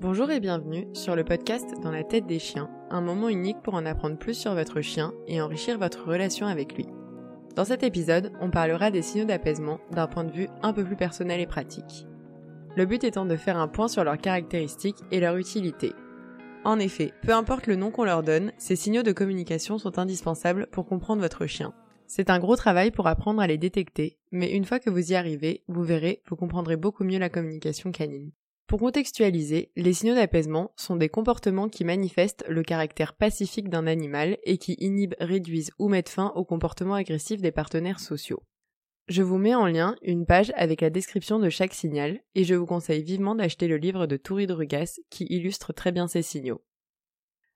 Bonjour et bienvenue sur le podcast Dans la tête des chiens, un moment unique pour en apprendre plus sur votre chien et enrichir votre relation avec lui. Dans cet épisode, on parlera des signaux d'apaisement d'un point de vue un peu plus personnel et pratique. Le but étant de faire un point sur leurs caractéristiques et leur utilité. En effet, peu importe le nom qu'on leur donne, ces signaux de communication sont indispensables pour comprendre votre chien. C'est un gros travail pour apprendre à les détecter, mais une fois que vous y arrivez, vous verrez, vous comprendrez beaucoup mieux la communication canine. Pour contextualiser, les signaux d'apaisement sont des comportements qui manifestent le caractère pacifique d'un animal et qui inhibent, réduisent ou mettent fin au comportement agressif des partenaires sociaux. Je vous mets en lien une page avec la description de chaque signal et je vous conseille vivement d'acheter le livre de Tourid Rugas qui illustre très bien ces signaux.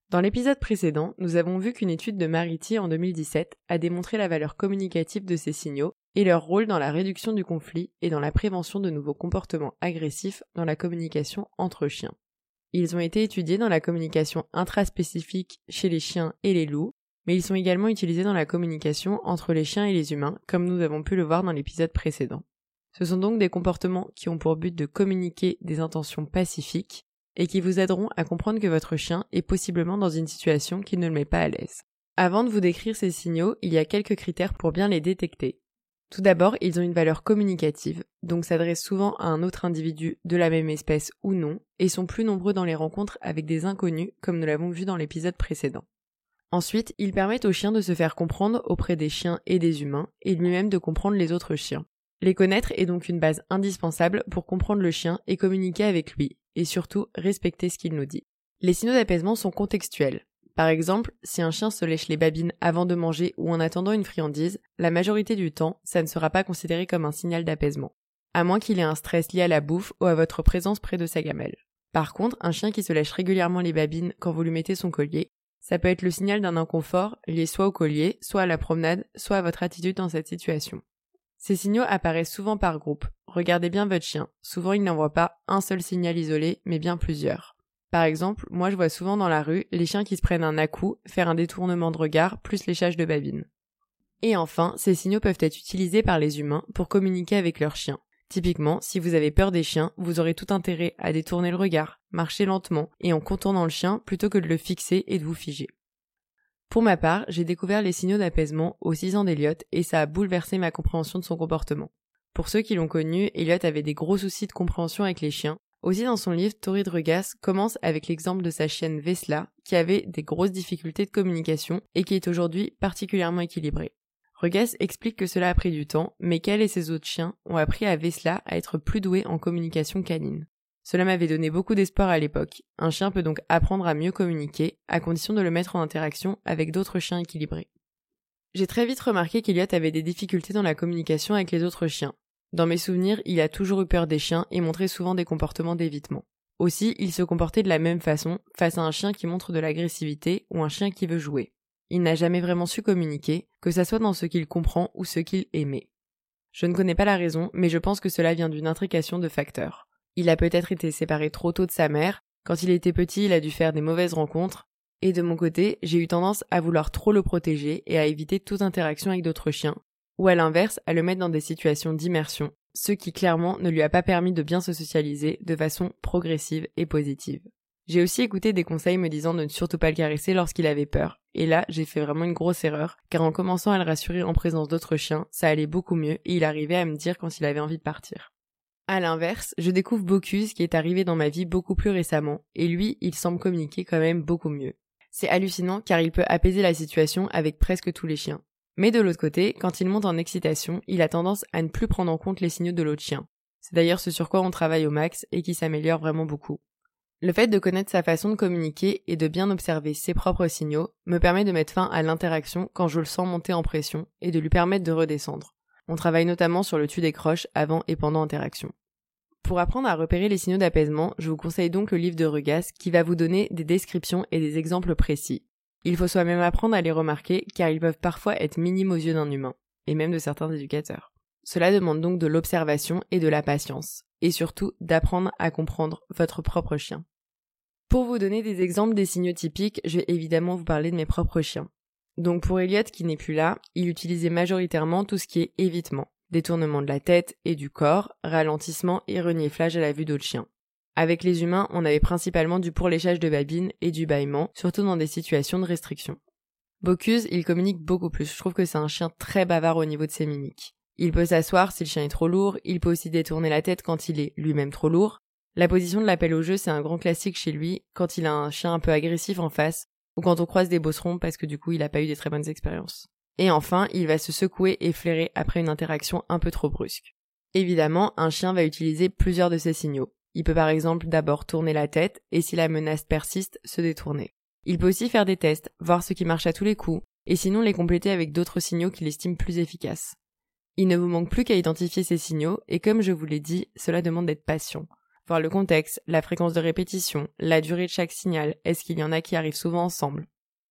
Dans l'épisode précédent, nous avons vu qu'une étude de Mariti en 2017 a démontré la valeur communicative de ces signaux et leur rôle dans la réduction du conflit et dans la prévention de nouveaux comportements agressifs dans la communication entre chiens. Ils ont été étudiés dans la communication intraspécifique chez les chiens et les loups, mais ils sont également utilisés dans la communication entre les chiens et les humains, comme nous avons pu le voir dans l'épisode précédent. Ce sont donc des comportements qui ont pour but de communiquer des intentions pacifiques et qui vous aideront à comprendre que votre chien est possiblement dans une situation qui ne le met pas à l'aise. Avant de vous décrire ces signaux, il y a quelques critères pour bien les détecter. Tout d'abord, ils ont une valeur communicative, donc s'adressent souvent à un autre individu de la même espèce ou non, et sont plus nombreux dans les rencontres avec des inconnus, comme nous l'avons vu dans l'épisode précédent. Ensuite, ils permettent aux chiens de se faire comprendre auprès des chiens et des humains, et lui-même de comprendre les autres chiens. Les connaître est donc une base indispensable pour comprendre le chien et communiquer avec lui, et surtout respecter ce qu'il nous dit. Les signaux d'apaisement sont contextuels, par exemple, si un chien se lèche les babines avant de manger ou en attendant une friandise, la majorité du temps, ça ne sera pas considéré comme un signal d'apaisement. À moins qu'il ait un stress lié à la bouffe ou à votre présence près de sa gamelle. Par contre, un chien qui se lèche régulièrement les babines quand vous lui mettez son collier, ça peut être le signal d'un inconfort lié soit au collier, soit à la promenade, soit à votre attitude dans cette situation. Ces signaux apparaissent souvent par groupe. Regardez bien votre chien. Souvent il n'envoie pas un seul signal isolé, mais bien plusieurs. Par exemple, moi je vois souvent dans la rue les chiens qui se prennent un à-coup, faire un détournement de regard, plus léchage de babine. Et enfin, ces signaux peuvent être utilisés par les humains pour communiquer avec leurs chiens. Typiquement, si vous avez peur des chiens, vous aurez tout intérêt à détourner le regard, marcher lentement et en contournant le chien plutôt que de le fixer et de vous figer. Pour ma part, j'ai découvert les signaux d'apaisement aux 6 ans d'Eliott et ça a bouleversé ma compréhension de son comportement. Pour ceux qui l'ont connu, Elliot avait des gros soucis de compréhension avec les chiens aussi dans son livre, Tori Regas commence avec l'exemple de sa chienne Vesla, qui avait des grosses difficultés de communication et qui est aujourd'hui particulièrement équilibrée. Regas explique que cela a pris du temps, mais qu'elle et ses autres chiens ont appris à Vesla à être plus doués en communication canine. Cela m'avait donné beaucoup d'espoir à l'époque. Un chien peut donc apprendre à mieux communiquer, à condition de le mettre en interaction avec d'autres chiens équilibrés. J'ai très vite remarqué qu'Eliot avait des difficultés dans la communication avec les autres chiens, dans mes souvenirs, il a toujours eu peur des chiens et montrait souvent des comportements d'évitement. Aussi, il se comportait de la même façon face à un chien qui montre de l'agressivité ou un chien qui veut jouer. Il n'a jamais vraiment su communiquer, que ça soit dans ce qu'il comprend ou ce qu'il aimait. Je ne connais pas la raison, mais je pense que cela vient d'une intrication de facteurs. Il a peut-être été séparé trop tôt de sa mère, quand il était petit il a dû faire des mauvaises rencontres, et de mon côté, j'ai eu tendance à vouloir trop le protéger et à éviter toute interaction avec d'autres chiens, ou à l'inverse à le mettre dans des situations d'immersion, ce qui clairement ne lui a pas permis de bien se socialiser de façon progressive et positive. J'ai aussi écouté des conseils me disant de ne surtout pas le caresser lorsqu'il avait peur, et là j'ai fait vraiment une grosse erreur, car en commençant à le rassurer en présence d'autres chiens, ça allait beaucoup mieux et il arrivait à me dire quand il avait envie de partir. À l'inverse, je découvre Bocuse qui est arrivé dans ma vie beaucoup plus récemment, et lui, il semble communiquer quand même beaucoup mieux. C'est hallucinant car il peut apaiser la situation avec presque tous les chiens. Mais de l'autre côté, quand il monte en excitation, il a tendance à ne plus prendre en compte les signaux de l'autre chien. C'est d'ailleurs ce sur quoi on travaille au max et qui s'améliore vraiment beaucoup. Le fait de connaître sa façon de communiquer et de bien observer ses propres signaux me permet de mettre fin à l'interaction quand je le sens monter en pression et de lui permettre de redescendre. On travaille notamment sur le tu décroche avant et pendant interaction. Pour apprendre à repérer les signaux d'apaisement, je vous conseille donc le livre de Regas qui va vous donner des descriptions et des exemples précis. Il faut soi-même apprendre à les remarquer car ils peuvent parfois être minimes aux yeux d'un humain, et même de certains éducateurs. Cela demande donc de l'observation et de la patience, et surtout d'apprendre à comprendre votre propre chien. Pour vous donner des exemples des signaux typiques, je vais évidemment vous parler de mes propres chiens. Donc pour Elliot qui n'est plus là, il utilisait majoritairement tout ce qui est évitement, détournement de la tête et du corps, ralentissement et reniflage à la vue d'autres chiens. Avec les humains, on avait principalement du pourléchage de babines et du bâillement, surtout dans des situations de restriction. Bocuse, il communique beaucoup plus. Je trouve que c'est un chien très bavard au niveau de ses mimiques. Il peut s'asseoir si le chien est trop lourd, il peut aussi détourner la tête quand il est lui-même trop lourd. La position de l'appel au jeu, c'est un grand classique chez lui, quand il a un chien un peu agressif en face, ou quand on croise des bosserons parce que du coup il a pas eu des très bonnes expériences. Et enfin, il va se secouer et flairer après une interaction un peu trop brusque. Évidemment, un chien va utiliser plusieurs de ces signaux. Il peut par exemple d'abord tourner la tête et si la menace persiste, se détourner. Il peut aussi faire des tests, voir ce qui marche à tous les coups, et sinon les compléter avec d'autres signaux qu'il estime plus efficaces. Il ne vous manque plus qu'à identifier ces signaux, et comme je vous l'ai dit, cela demande d'être patient. Voir le contexte, la fréquence de répétition, la durée de chaque signal, est-ce qu'il y en a qui arrivent souvent ensemble?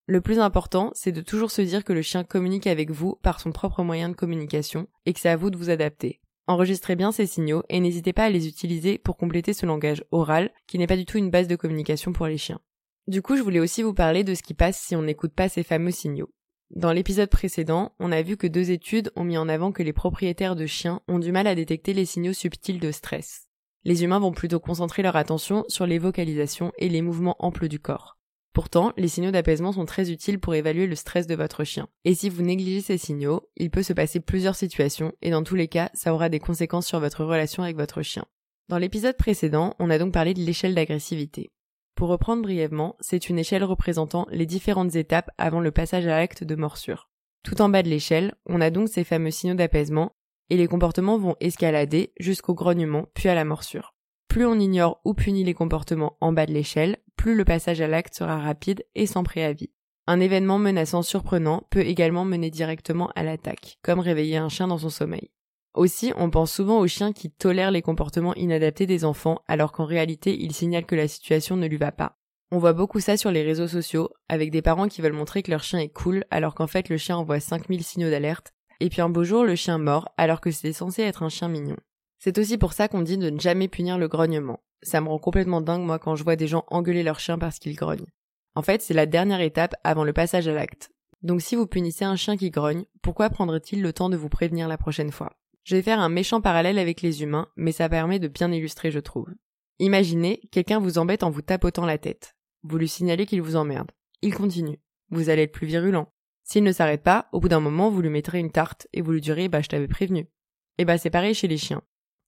Le plus important, c'est de toujours se dire que le chien communique avec vous par son propre moyen de communication, et que c'est à vous de vous adapter. Enregistrez bien ces signaux et n'hésitez pas à les utiliser pour compléter ce langage oral qui n'est pas du tout une base de communication pour les chiens. Du coup, je voulais aussi vous parler de ce qui passe si on n'écoute pas ces fameux signaux. Dans l'épisode précédent, on a vu que deux études ont mis en avant que les propriétaires de chiens ont du mal à détecter les signaux subtils de stress. Les humains vont plutôt concentrer leur attention sur les vocalisations et les mouvements amples du corps. Pourtant, les signaux d'apaisement sont très utiles pour évaluer le stress de votre chien. Et si vous négligez ces signaux, il peut se passer plusieurs situations et dans tous les cas, ça aura des conséquences sur votre relation avec votre chien. Dans l'épisode précédent, on a donc parlé de l'échelle d'agressivité. Pour reprendre brièvement, c'est une échelle représentant les différentes étapes avant le passage à l'acte de morsure. Tout en bas de l'échelle, on a donc ces fameux signaux d'apaisement, et les comportements vont escalader jusqu'au grognement puis à la morsure. Plus on ignore ou punit les comportements en bas de l'échelle, plus le passage à l'acte sera rapide et sans préavis. Un événement menaçant surprenant peut également mener directement à l'attaque, comme réveiller un chien dans son sommeil. Aussi, on pense souvent aux chiens qui tolèrent les comportements inadaptés des enfants alors qu'en réalité ils signalent que la situation ne lui va pas. On voit beaucoup ça sur les réseaux sociaux, avec des parents qui veulent montrer que leur chien est cool alors qu'en fait le chien envoie 5000 signaux d'alerte, et puis un beau jour le chien mord alors que c'était censé être un chien mignon. C'est aussi pour ça qu'on dit de ne jamais punir le grognement. Ça me rend complètement dingue moi quand je vois des gens engueuler leur chien parce qu'il grogne. En fait, c'est la dernière étape avant le passage à l'acte. Donc si vous punissez un chien qui grogne, pourquoi prendrait-il le temps de vous prévenir la prochaine fois? Je vais faire un méchant parallèle avec les humains, mais ça permet de bien illustrer je trouve. Imaginez, quelqu'un vous embête en vous tapotant la tête. Vous lui signalez qu'il vous emmerde. Il continue. Vous allez être plus virulent. S'il ne s'arrête pas, au bout d'un moment, vous lui mettrez une tarte et vous lui direz bah je t'avais prévenu. Et eh bah c'est pareil chez les chiens.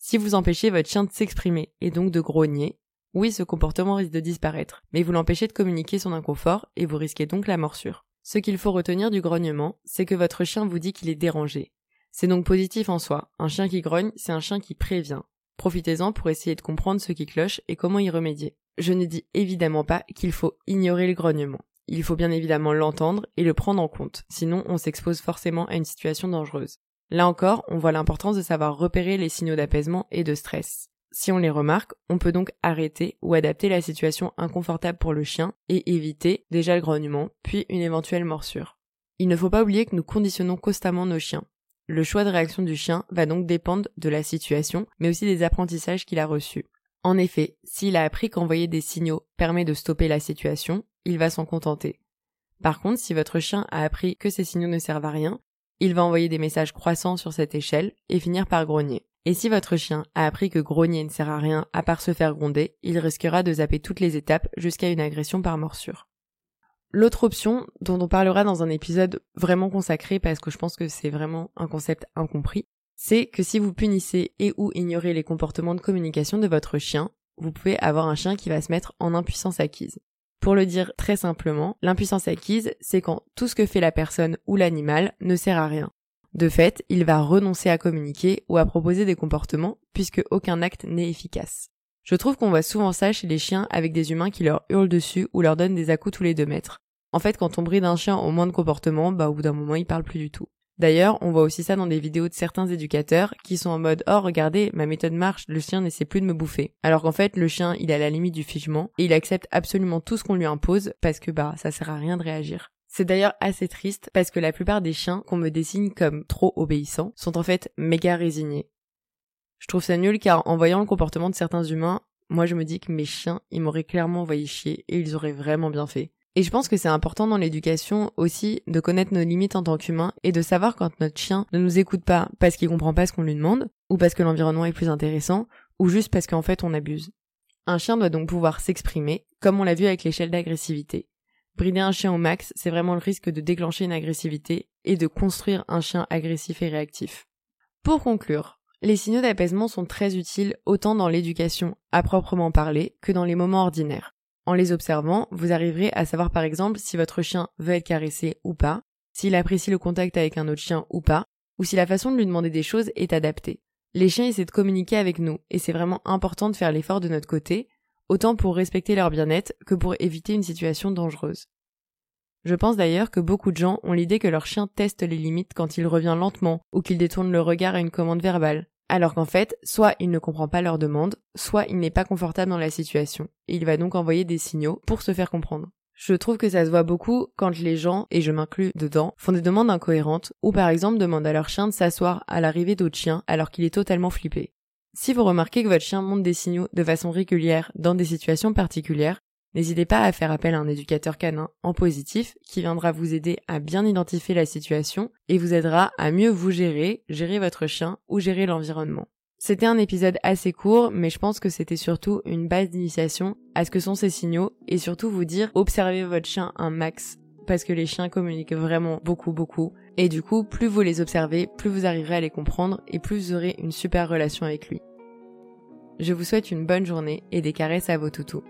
Si vous empêchez votre chien de s'exprimer et donc de grogner, oui, ce comportement risque de disparaître, mais vous l'empêchez de communiquer son inconfort et vous risquez donc la morsure. Ce qu'il faut retenir du grognement, c'est que votre chien vous dit qu'il est dérangé. C'est donc positif en soi. Un chien qui grogne, c'est un chien qui prévient. Profitez-en pour essayer de comprendre ce qui cloche et comment y remédier. Je ne dis évidemment pas qu'il faut ignorer le grognement. Il faut bien évidemment l'entendre et le prendre en compte, sinon on s'expose forcément à une situation dangereuse. Là encore, on voit l'importance de savoir repérer les signaux d'apaisement et de stress. Si on les remarque, on peut donc arrêter ou adapter la situation inconfortable pour le chien et éviter déjà le grognement, puis une éventuelle morsure. Il ne faut pas oublier que nous conditionnons constamment nos chiens. Le choix de réaction du chien va donc dépendre de la situation, mais aussi des apprentissages qu'il a reçus. En effet, s'il a appris qu'envoyer des signaux permet de stopper la situation, il va s'en contenter. Par contre, si votre chien a appris que ces signaux ne servent à rien, il va envoyer des messages croissants sur cette échelle et finir par grogner. Et si votre chien a appris que grogner ne sert à rien à part se faire gronder, il risquera de zapper toutes les étapes jusqu'à une agression par morsure. L'autre option, dont on parlera dans un épisode vraiment consacré parce que je pense que c'est vraiment un concept incompris, c'est que si vous punissez et ou ignorez les comportements de communication de votre chien, vous pouvez avoir un chien qui va se mettre en impuissance acquise. Pour le dire très simplement, l'impuissance acquise, c'est quand tout ce que fait la personne ou l'animal ne sert à rien. De fait, il va renoncer à communiquer ou à proposer des comportements puisque aucun acte n'est efficace. Je trouve qu'on voit souvent ça chez les chiens avec des humains qui leur hurlent dessus ou leur donnent des à tous les deux mètres. En fait, quand on bride un chien au moins de comportement, bah au bout d'un moment il parle plus du tout. D'ailleurs, on voit aussi ça dans des vidéos de certains éducateurs qui sont en mode oh regardez ma méthode marche, le chien n'essaie plus de me bouffer. Alors qu'en fait le chien il est à la limite du figement et il accepte absolument tout ce qu'on lui impose parce que bah ça sert à rien de réagir. C'est d'ailleurs assez triste parce que la plupart des chiens qu'on me dessine comme trop obéissants sont en fait méga résignés. Je trouve ça nul car en voyant le comportement de certains humains, moi je me dis que mes chiens ils m'auraient clairement envoyé chier et ils auraient vraiment bien fait. Et je pense que c'est important dans l'éducation aussi de connaître nos limites en tant qu'humain et de savoir quand notre chien ne nous écoute pas parce qu'il comprend pas ce qu'on lui demande, ou parce que l'environnement est plus intéressant, ou juste parce qu'en fait on abuse. Un chien doit donc pouvoir s'exprimer, comme on l'a vu avec l'échelle d'agressivité. Brider un chien au max, c'est vraiment le risque de déclencher une agressivité et de construire un chien agressif et réactif. Pour conclure, les signaux d'apaisement sont très utiles autant dans l'éducation à proprement parler que dans les moments ordinaires. En les observant, vous arriverez à savoir par exemple si votre chien veut être caressé ou pas, s'il apprécie le contact avec un autre chien ou pas, ou si la façon de lui demander des choses est adaptée. Les chiens essaient de communiquer avec nous, et c'est vraiment important de faire l'effort de notre côté, autant pour respecter leur bien-être que pour éviter une situation dangereuse. Je pense d'ailleurs que beaucoup de gens ont l'idée que leur chien teste les limites quand il revient lentement ou qu'il détourne le regard à une commande verbale, alors qu'en fait, soit il ne comprend pas leur demande, soit il n'est pas confortable dans la situation, et il va donc envoyer des signaux pour se faire comprendre. Je trouve que ça se voit beaucoup quand les gens, et je m'inclus dedans, font des demandes incohérentes, ou par exemple demandent à leur chien de s'asseoir à l'arrivée d'autres chiens alors qu'il est totalement flippé. Si vous remarquez que votre chien montre des signaux de façon régulière dans des situations particulières, n'hésitez pas à faire appel à un éducateur canin en positif qui viendra vous aider à bien identifier la situation et vous aidera à mieux vous gérer, gérer votre chien ou gérer l'environnement. C'était un épisode assez court, mais je pense que c'était surtout une base d'initiation à ce que sont ces signaux et surtout vous dire observez votre chien un max parce que les chiens communiquent vraiment beaucoup beaucoup et du coup plus vous les observez, plus vous arriverez à les comprendre et plus vous aurez une super relation avec lui. Je vous souhaite une bonne journée et des caresses à vos toutous.